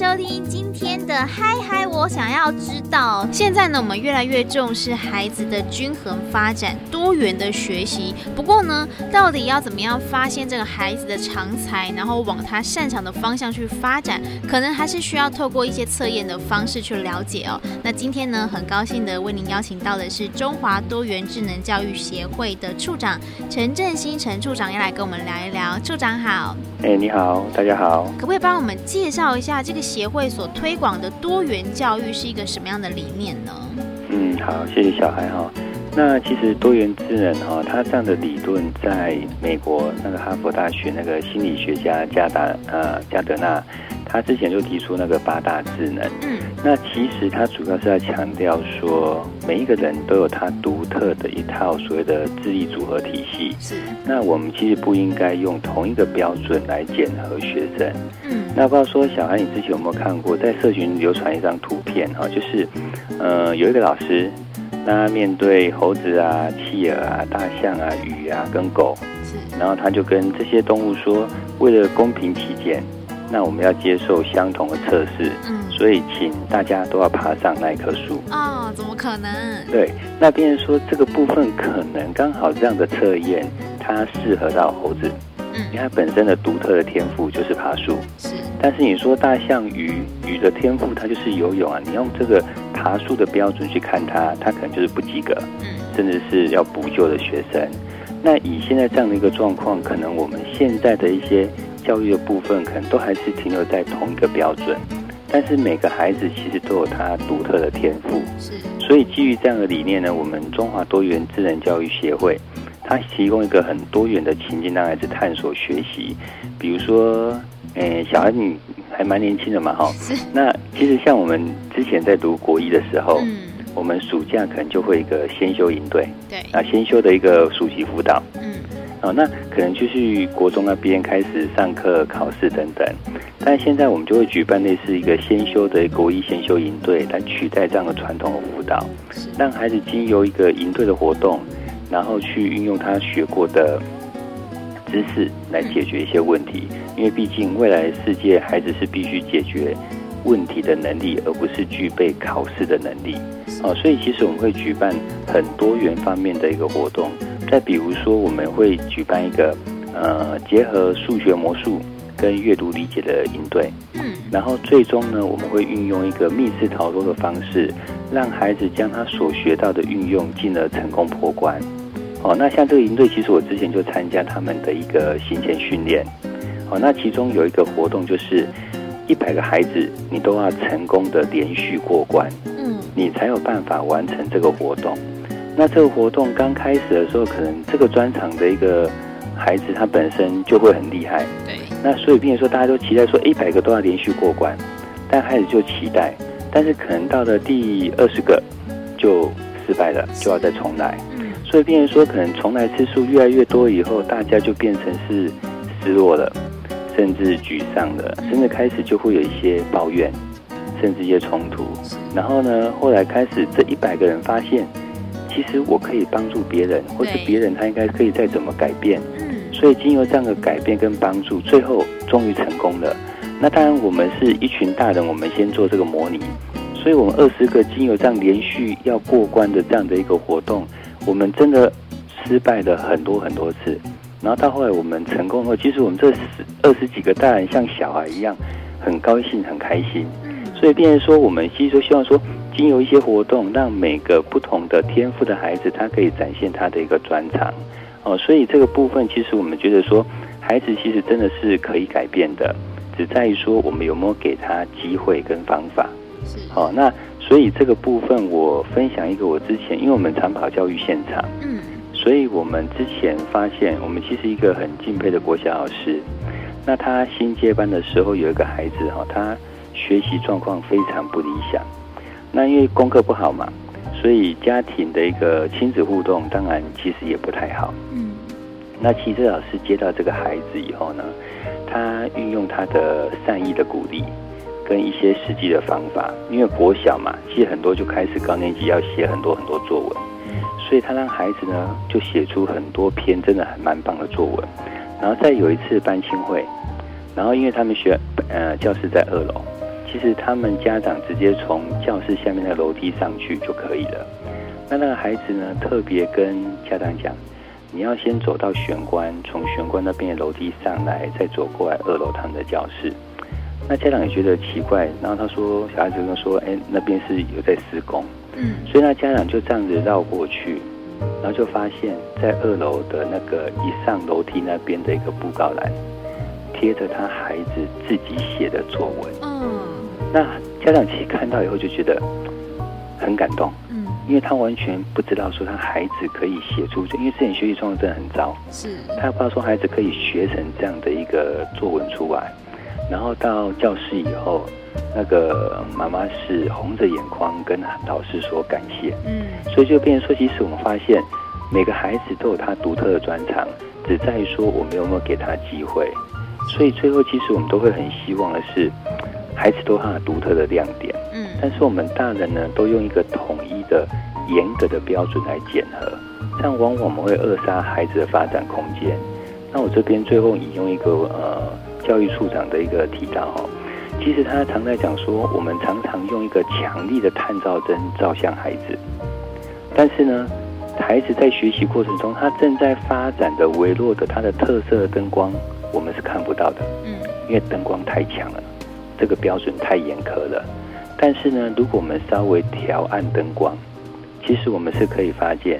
收听今天的嗨嗨，我想要知道。现在呢，我们越来越重视孩子的均衡发展、多元的学习。不过呢，到底要怎么样发现这个孩子的长才，然后往他擅长的方向去发展，可能还是需要透过一些测验的方式去了解哦。那今天呢，很高兴的为您邀请到的是中华多元智能教育协会的处长陈振兴陈处长，要来跟我们聊一聊。处长好。哎，你好，大家好。可不可以帮我们介绍一下这个协会所推广的多元教育是一个什么样的理念呢？嗯，好，谢谢小孩哈。那其实多元智能哈，它这样的理论在美国那个哈佛大学那个心理学家加达呃加德纳。他之前就提出那个八大智能，嗯，那其实他主要是在强调说，每一个人都有他独特的一套所谓的智力组合体系，是。那我们其实不应该用同一个标准来检核学生，嗯。那不知道说小孩，你之前有没有看过，在社群流传一张图片哈，就是，呃，有一个老师，那面对猴子啊、企鹅啊、大象啊、鱼啊跟狗，是。然后他就跟这些动物说，为了公平起见。那我们要接受相同的测试，嗯，所以请大家都要爬上那一棵树。哦，怎么可能？对，那别人说这个部分可能刚好这样的测验，它适合到猴子，嗯，因为它本身的独特的天赋就是爬树。是，但是你说大象、鱼，鱼的天赋它就是游泳啊，你用这个爬树的标准去看它，它可能就是不及格，嗯，甚至是要补救的学生。那以现在这样的一个状况，可能我们现在的一些。教育的部分可能都还是停留在同一个标准，但是每个孩子其实都有他独特的天赋，是。所以基于这样的理念呢，我们中华多元智能教育协会，它提供一个很多元的情境让孩子探索学习。比如说，诶，小孩你还蛮年轻的嘛，哈。是。那其实像我们之前在读国一的时候，嗯，我们暑假可能就会一个先修营队，对，啊，先修的一个暑期辅导，嗯。哦，那可能就是国中那边开始上课、考试等等，但现在我们就会举办类似一个先修的国一先修营队，来取代这样的传统的辅导，让孩子经由一个营队的活动，然后去运用他学过的知识来解决一些问题。因为毕竟未来的世界，孩子是必须解决问题的能力，而不是具备考试的能力。哦，所以其实我们会举办很多元方面的一个活动。再比如说，我们会举办一个呃结合数学魔术跟阅读理解的营队，嗯，然后最终呢，我们会运用一个密室逃脱的方式，让孩子将他所学到的运用，进而成功破关。哦，那像这个营队，其实我之前就参加他们的一个行前训练。哦，那其中有一个活动就是一百个孩子，你都要成功的连续过关，嗯，你才有办法完成这个活动。那这个活动刚开始的时候，可能这个专场的一个孩子他本身就会很厉害，对。那所以，变成说大家都期待说一百个都要连续过关，但开始就期待，但是可能到了第二十个就失败了，就要再重来。嗯。所以，变成说可能重来次数越来越多以后，大家就变成是失落了，甚至沮丧了，甚至开始就会有一些抱怨，甚至一些冲突。然后呢，后来开始这一百个人发现。其实我可以帮助别人，或是别人他应该可以再怎么改变。嗯，所以经由这样的改变跟帮助，最后终于成功了。那当然，我们是一群大人，我们先做这个模拟。所以我们二十个经由这样连续要过关的这样的一个活动，我们真的失败了很多很多次。然后到后来我们成功后，其实我们这十二十几个大人像小孩一样，很高兴很开心。所以变成说，我们其实说希望说。经由一些活动，让每个不同的天赋的孩子，他可以展现他的一个专长哦。所以这个部分，其实我们觉得说，孩子其实真的是可以改变的，只在于说我们有没有给他机会跟方法。是。好，那所以这个部分，我分享一个我之前，因为我们常跑教育现场，嗯，所以我们之前发现，我们其实一个很敬佩的国小老师。那他新接班的时候，有一个孩子哈，他学习状况非常不理想。那因为功课不好嘛，所以家庭的一个亲子互动，当然其实也不太好。嗯。那其实老师接到这个孩子以后呢，他运用他的善意的鼓励，跟一些实际的方法，因为国小嘛，其实很多就开始高年级要写很多很多作文，所以他让孩子呢就写出很多篇真的还蛮棒的作文。然后再有一次班亲会，然后因为他们学呃教室在二楼，其实他们家长直接从教室下面的楼梯上去就可以了。那那个孩子呢特别跟家长讲，你要先走到玄关，从玄关那边的楼梯上来，再走过来二楼他们的教室。那家长也觉得奇怪，然后他说小孩子跟说，哎，那边是有在施工，嗯，所以那家长就这样子绕过去，然后就发现，在二楼的那个一上楼梯那边的一个布告栏，贴着他孩子自己写的作文，嗯，那家长其实看到以后就觉得很感动，嗯，因为他完全不知道说他孩子可以写出，因为之前学习状况真的很糟，是，他也不知道说孩子可以学成这样的一个作文出来。然后到教室以后，那个妈妈是红着眼眶跟老师说感谢。嗯，所以就变成说，其实我们发现每个孩子都有他独特的专长，只在于说我们有没有给他机会。所以最后其实我们都会很希望的是，孩子都有他独特的亮点。嗯，但是我们大人呢，都用一个统一的、严格的标准来检核，这样往往我们会扼杀孩子的发展空间。那我这边最后引用一个呃。教育处长的一个提到哦，其实他常在讲说，我们常常用一个强力的探照灯照向孩子，但是呢，孩子在学习过程中，他正在发展的微弱的他的特色的灯光，我们是看不到的，嗯，因为灯光太强了，这个标准太严苛了。但是呢，如果我们稍微调暗灯光，其实我们是可以发现，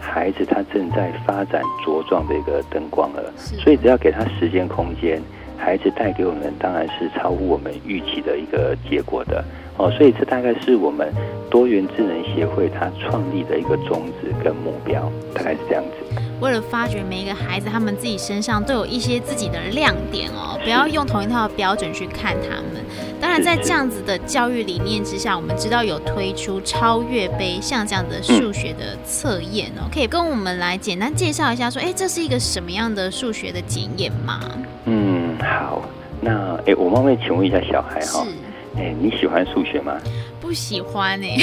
孩子他正在发展茁壮的一个灯光了。所以只要给他时间空间。孩子带给我们当然是超乎我们预期的一个结果的哦，所以这大概是我们多元智能协会它创立的一个宗旨跟目标，大概是这样子。为了发掘每一个孩子，他们自己身上都有一些自己的亮点哦，不要用同一套标准去看他们。当然，在这样子的教育理念之下，我们知道有推出超越杯像这样的数学的测验哦，可以跟我们来简单介绍一下，说，哎，这是一个什么样的数学的检验吗？嗯，好，那哎，我冒昧请问一下小孩哈，哎，你喜欢数学吗？不喜欢哎，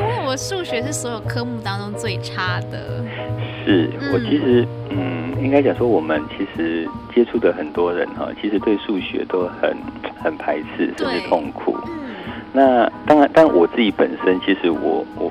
因为我数学是所有科目当中最差的。是我其实嗯，应该讲说我们其实接触的很多人哈，其实对数学都很很排斥，甚至痛苦。嗯，那当然，但我自己本身其实我我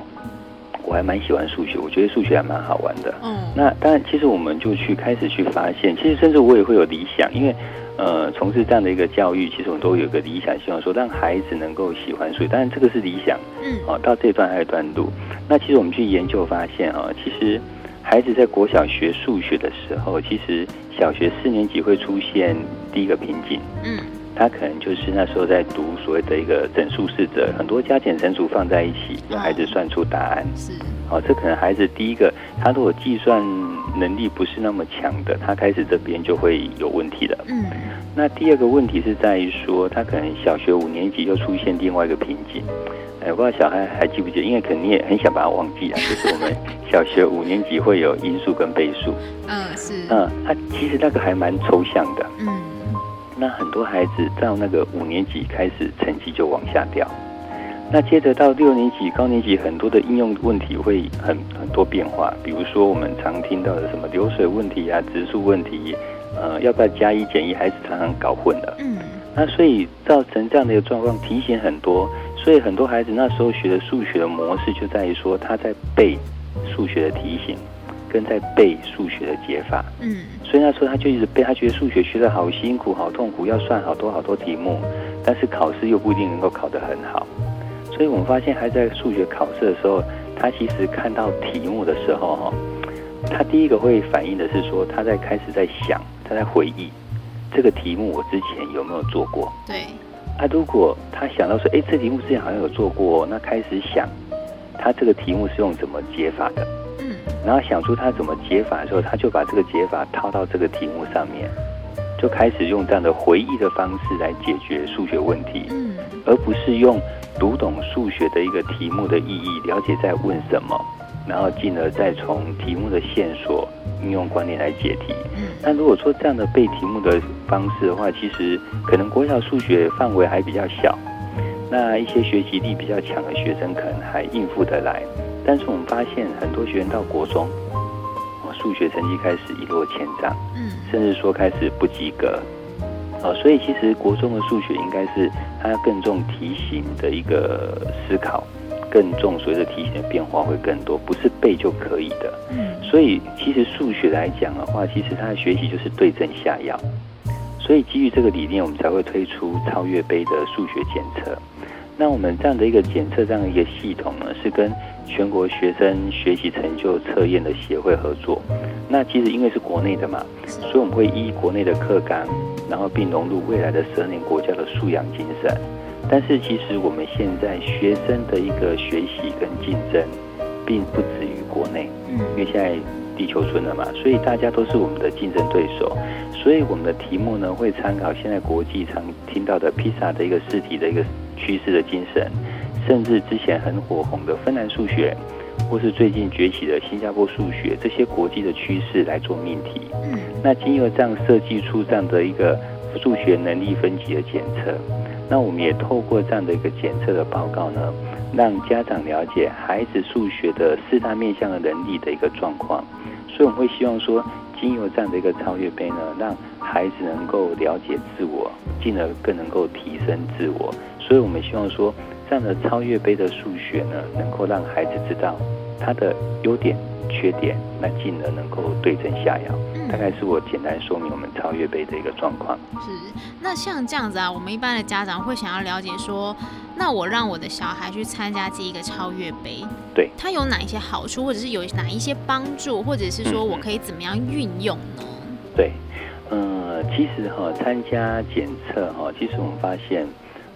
我还蛮喜欢数学，我觉得数学还蛮好玩的。嗯，那当然，其实我们就去开始去发现，其实甚至我也会有理想，因为。呃，从事这样的一个教育，其实我们都有个理想，希望说让孩子能够喜欢数学。当然，这个是理想。嗯。哦，到这段还有一段路。那其实我们去研究发现啊，其实孩子在国小学数学的时候，其实小学四年级会出现第一个瓶颈。嗯。他可能就是那时候在读所谓的一个整数式子，很多加减乘除放在一起，让孩子算出答案。是。哦，这可能孩子第一个，他如果计算能力不是那么强的，他开始这边就会有问题了。嗯。那第二个问题是在于说，他可能小学五年级又出现另外一个瓶颈。哎，我不知道小孩还记不记得？因为可能你也很想把它忘记啊。就是我们小学五年级会有因数跟倍数。嗯，是。嗯，他其实那个还蛮抽象的。嗯。那很多孩子到那个五年级开始成绩就往下掉。那接着到六年级、高年级，很多的应用问题会很很多变化。比如说我们常听到的什么流水问题啊、植树问题。呃，要不要加一减一，孩子常常搞混了。嗯，那所以造成这样的一个状况，提醒很多，所以很多孩子那时候学的数学的模式就在于说，他在背数学的题型，跟在背数学的解法。嗯，所以那时候他就一直背，他觉得数学学得好辛苦、好痛苦，要算好多好多题目，但是考试又不一定能够考得很好。所以我们发现，还在数学考试的时候，他其实看到题目的时候，哈，他第一个会反应的是说，他在开始在想。他在回忆这个题目，我之前有没有做过？对。啊，如果他想到说，哎，这题目之前好像有做过，那开始想，他这个题目是用怎么解法的？嗯。然后想出他怎么解法的时候，他就把这个解法套到这个题目上面，就开始用这样的回忆的方式来解决数学问题，嗯，而不是用读懂数学的一个题目的意义，了解在问什么，然后进而再从题目的线索应用观念来解题。嗯，那如果说这样的背题目的方式的话，其实可能国小数学范围还比较小，那一些学习力比较强的学生可能还应付得来。但是我们发现很多学员到国中，数学成绩开始一落千丈，嗯，甚至说开始不及格，哦，所以其实国中的数学应该是它更重题型的一个思考，更重随着题型的变化会更多，不是背就可以的，嗯，所以其实数学来讲的话，其实它的学习就是对症下药，所以基于这个理念，我们才会推出超越杯的数学检测。那我们这样的一个检测，这样的一个系统呢，是跟全国学生学习成就测验的协会合作。那其实因为是国内的嘛，所以我们会依国内的课纲，然后并融入未来的十二年国家的素养精神。但是其实我们现在学生的一个学习跟竞争，并不止于国内，因为现在地球村了嘛，所以大家都是我们的竞争对手。所以我们的题目呢，会参考现在国际常听到的 PISA 的一个试题的一个。趋势的精神，甚至之前很火红的芬兰数学，或是最近崛起的新加坡数学，这些国际的趋势来做命题。嗯，那经由这样设计出这样的一个数学能力分级的检测，那我们也透过这样的一个检测的报告呢，让家长了解孩子数学的四大面向的能力的一个状况。所以我们会希望说，经由这样的一个超越杯呢，让孩子能够了解自我，进而更能够提升自我。所以我们希望说，这样的超越杯的数学呢，能够让孩子知道他的优点、缺点，那进而能够对症下药。大概是我简单说明我们超越杯的一个状况。是，那像这样子啊，我们一般的家长会想要了解说，那我让我的小孩去参加这一个超越杯，对，他有哪一些好处，或者是有哪一些帮助，或者是说我可以怎么样运用呢？对，呃，其实哈，参加检测哈，其实我们发现。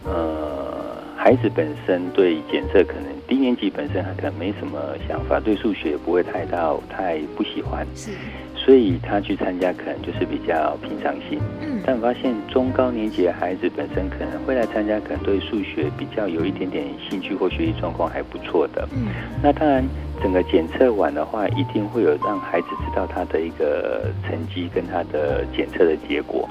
呃，孩子本身对检测可能低年级本身他可能没什么想法，对数学也不会太到太不喜欢，是，所以他去参加可能就是比较平常心。嗯，但发现中高年级的孩子本身可能会来参加，可能对数学比较有一点点兴趣或学习状况还不错的。嗯，那当然整个检测完的话，一定会有让孩子知道他的一个成绩跟他的检测的结果。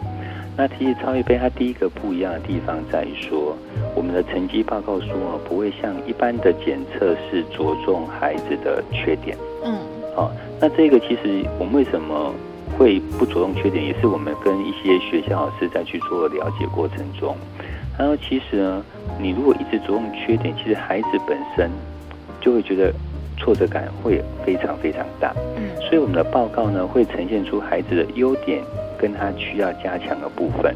那其实超越杯它第一个不一样的地方在于说，我们的成绩报告书啊，不会像一般的检测是着重孩子的缺点。嗯，好，那这个其实我们为什么会不着重缺点，也是我们跟一些学校老师在去做了解过程中，然后其实呢，你如果一直着重缺点，其实孩子本身就会觉得挫折感会非常非常大。嗯，所以我们的报告呢，会呈现出孩子的优点。跟他需要加强的部分，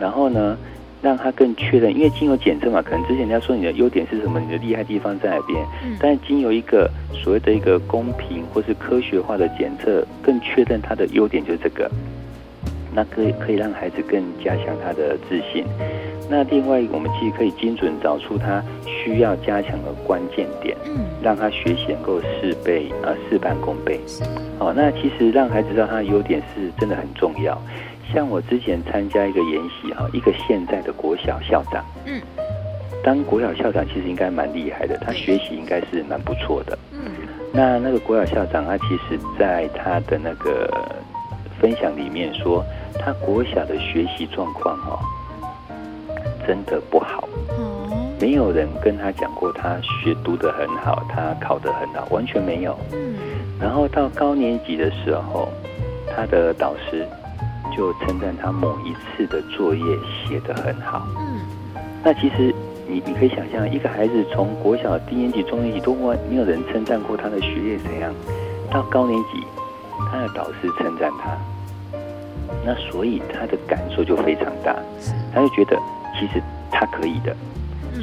然后呢，让他更确认，因为经由检测嘛，可能之前人家说你的优点是什么，你的厉害地方在哪边，嗯，但是经由一个所谓的一个公平或是科学化的检测，更确认他的优点就是这个，那可以可以让孩子更加强他的自信。那另外，我们其实可以精准找出他需要加强的关键点，嗯，让他学习能够事倍啊事半功倍。哦，那其实让孩子知道他的优点是真的很重要。像我之前参加一个研习哈，一个现在的国小校长，嗯，当国小校长其实应该蛮厉害的，他学习应该是蛮不错的。嗯，那那个国小校长他其实在他的那个分享里面说，他国小的学习状况哦，真的不好。嗯，没有人跟他讲过他学读得很好，他考得很好，完全没有。嗯。然后到高年级的时候，他的导师就称赞他某一次的作业写得很好。嗯，那其实你你可以想象，一个孩子从国小低年级、中年级都完没有人称赞过他的学业怎样，到高年级，他的导师称赞他，那所以他的感受就非常大，他就觉得其实他可以的，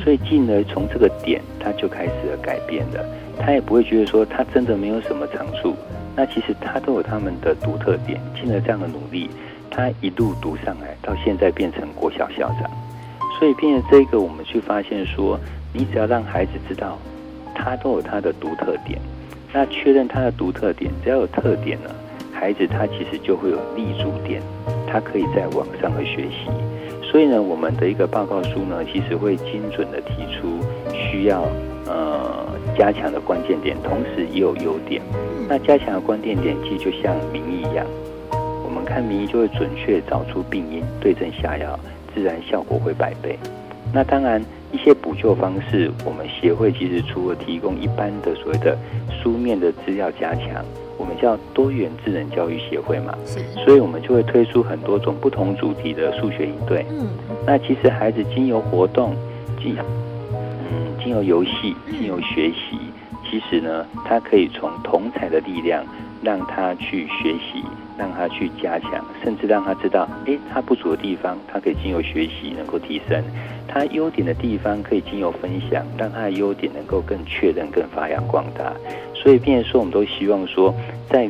所以进而从这个点他就开始了改变了。他也不会觉得说他真的没有什么长处，那其实他都有他们的独特点。进了这样的努力，他一路读上来，到现在变成国小校长。所以，变成这个，我们去发现说，你只要让孩子知道，他都有他的独特点，那确认他的独特点，只要有特点呢，孩子他其实就会有立足点，他可以在网上的学习。所以呢，我们的一个报告书呢，其实会精准的提出需要呃加强的关键点，同时也有优点。那加强的关键点，其实就像名医一样，我们看名医就会准确找出病因，对症下药，自然效果会百倍。那当然，一些补救方式，我们协会其实除了提供一般的所谓的书面的资料加强，我们叫多元智能教育协会嘛，是，所以我们就会推出很多种不同主题的数学营队。嗯，那其实孩子经由活动，经嗯经由游戏，经由学习，其实呢，他可以从同才的力量，让他去学习。让他去加强，甚至让他知道，诶，他不足的地方，他可以经由学习能够提升；他优点的地方可以经由分享，让他的优点能够更确认、更发扬光大。所以，变说，我们都希望说，在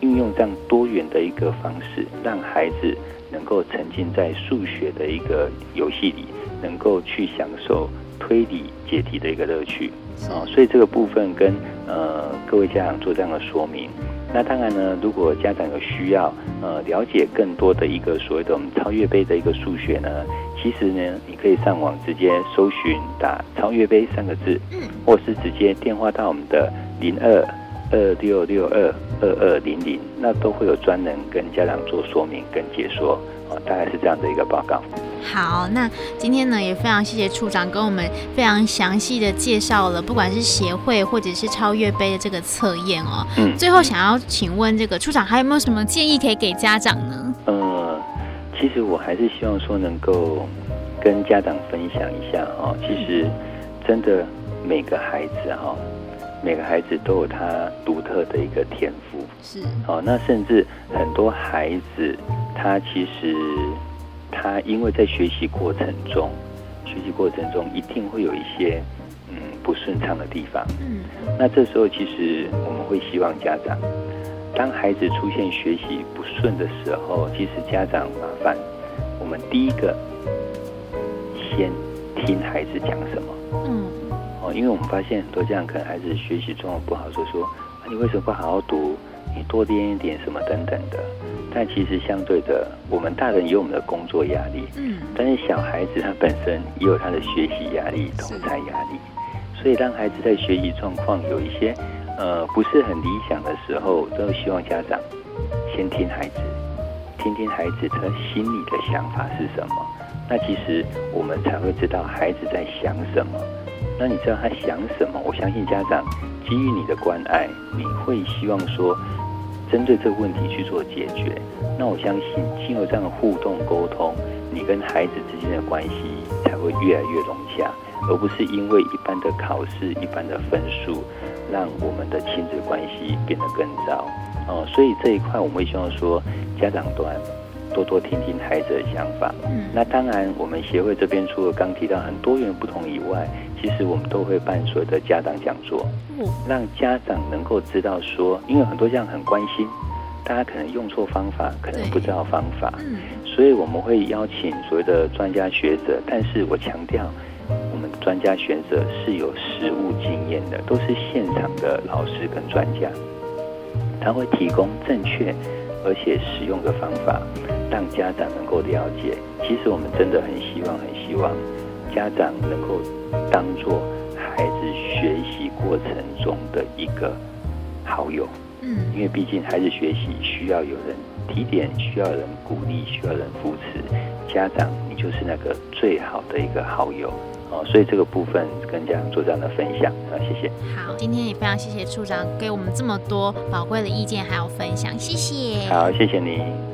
运用这样多元的一个方式，让孩子能够沉浸在数学的一个游戏里，能够去享受推理解题的一个乐趣。啊，所以这个部分跟呃各位家长做这样的说明。那当然呢，如果家长有需要，呃，了解更多的一个所谓的我们超越杯的一个数学呢，其实呢，你可以上网直接搜寻打“超越杯”三个字，嗯，或是直接电话到我们的零二二六六二二二零零，那都会有专人跟家长做说明跟解说。大概是这样的一个报告。好，那今天呢也非常谢谢处长跟我们非常详细的介绍了，不管是协会或者是超越杯的这个测验哦。嗯。最后想要请问这个处长还有没有什么建议可以给家长呢？呃，其实我还是希望说能够跟家长分享一下哦。其实真的每个孩子哈，每个孩子都有他独特的一个天赋。是。哦，那甚至很多孩子。他其实，他因为在学习过程中，学习过程中一定会有一些嗯不顺畅的地方。嗯，那这时候其实我们会希望家长，当孩子出现学习不顺的时候，其实家长麻烦我们第一个先听孩子讲什么。嗯，哦，因为我们发现很多家长可能孩子学习状况不好，所以说啊，你为什么不好好读？你多练一点什么等等的。但其实相对的，我们大人有我们的工作压力，嗯，但是小孩子他本身也有他的学习压力、同侪压力，所以当孩子在学习状况有一些呃不是很理想的时候，都希望家长先听孩子，听听孩子他心里的想法是什么，那其实我们才会知道孩子在想什么。那你知道他想什么？我相信家长基于你的关爱，你会希望说。针对这个问题去做解决，那我相信经由这样的互动沟通，你跟孩子之间的关系才会越来越融洽，而不是因为一般的考试、一般的分数，让我们的亲子关系变得更糟。哦，所以这一块我们会希望说，家长端多多听听孩子的想法。嗯，那当然，我们协会这边除了刚提到很多元不同以外，其实我们都会办所有的家长讲座，嗯。让家长能够知道说，因为很多家长很关心，大家可能用错方法，可能不知道方法，嗯。所以我们会邀请所谓的专家学者，但是我强调，我们专家学者是有实务经验的，都是现场的老师跟专家，他会提供正确而且实用的方法，让家长能够了解。其实我们真的很希望，很希望。家长能够当做孩子学习过程中的一个好友，嗯，因为毕竟孩子学习需要有人提点，需要人鼓励，需要人扶持。家长，你就是那个最好的一个好友哦，所以这个部分跟家长做这样的分享啊，谢谢。好，今天也非常谢谢处长给我们这么多宝贵的意见还有分享，谢谢。好，谢谢你。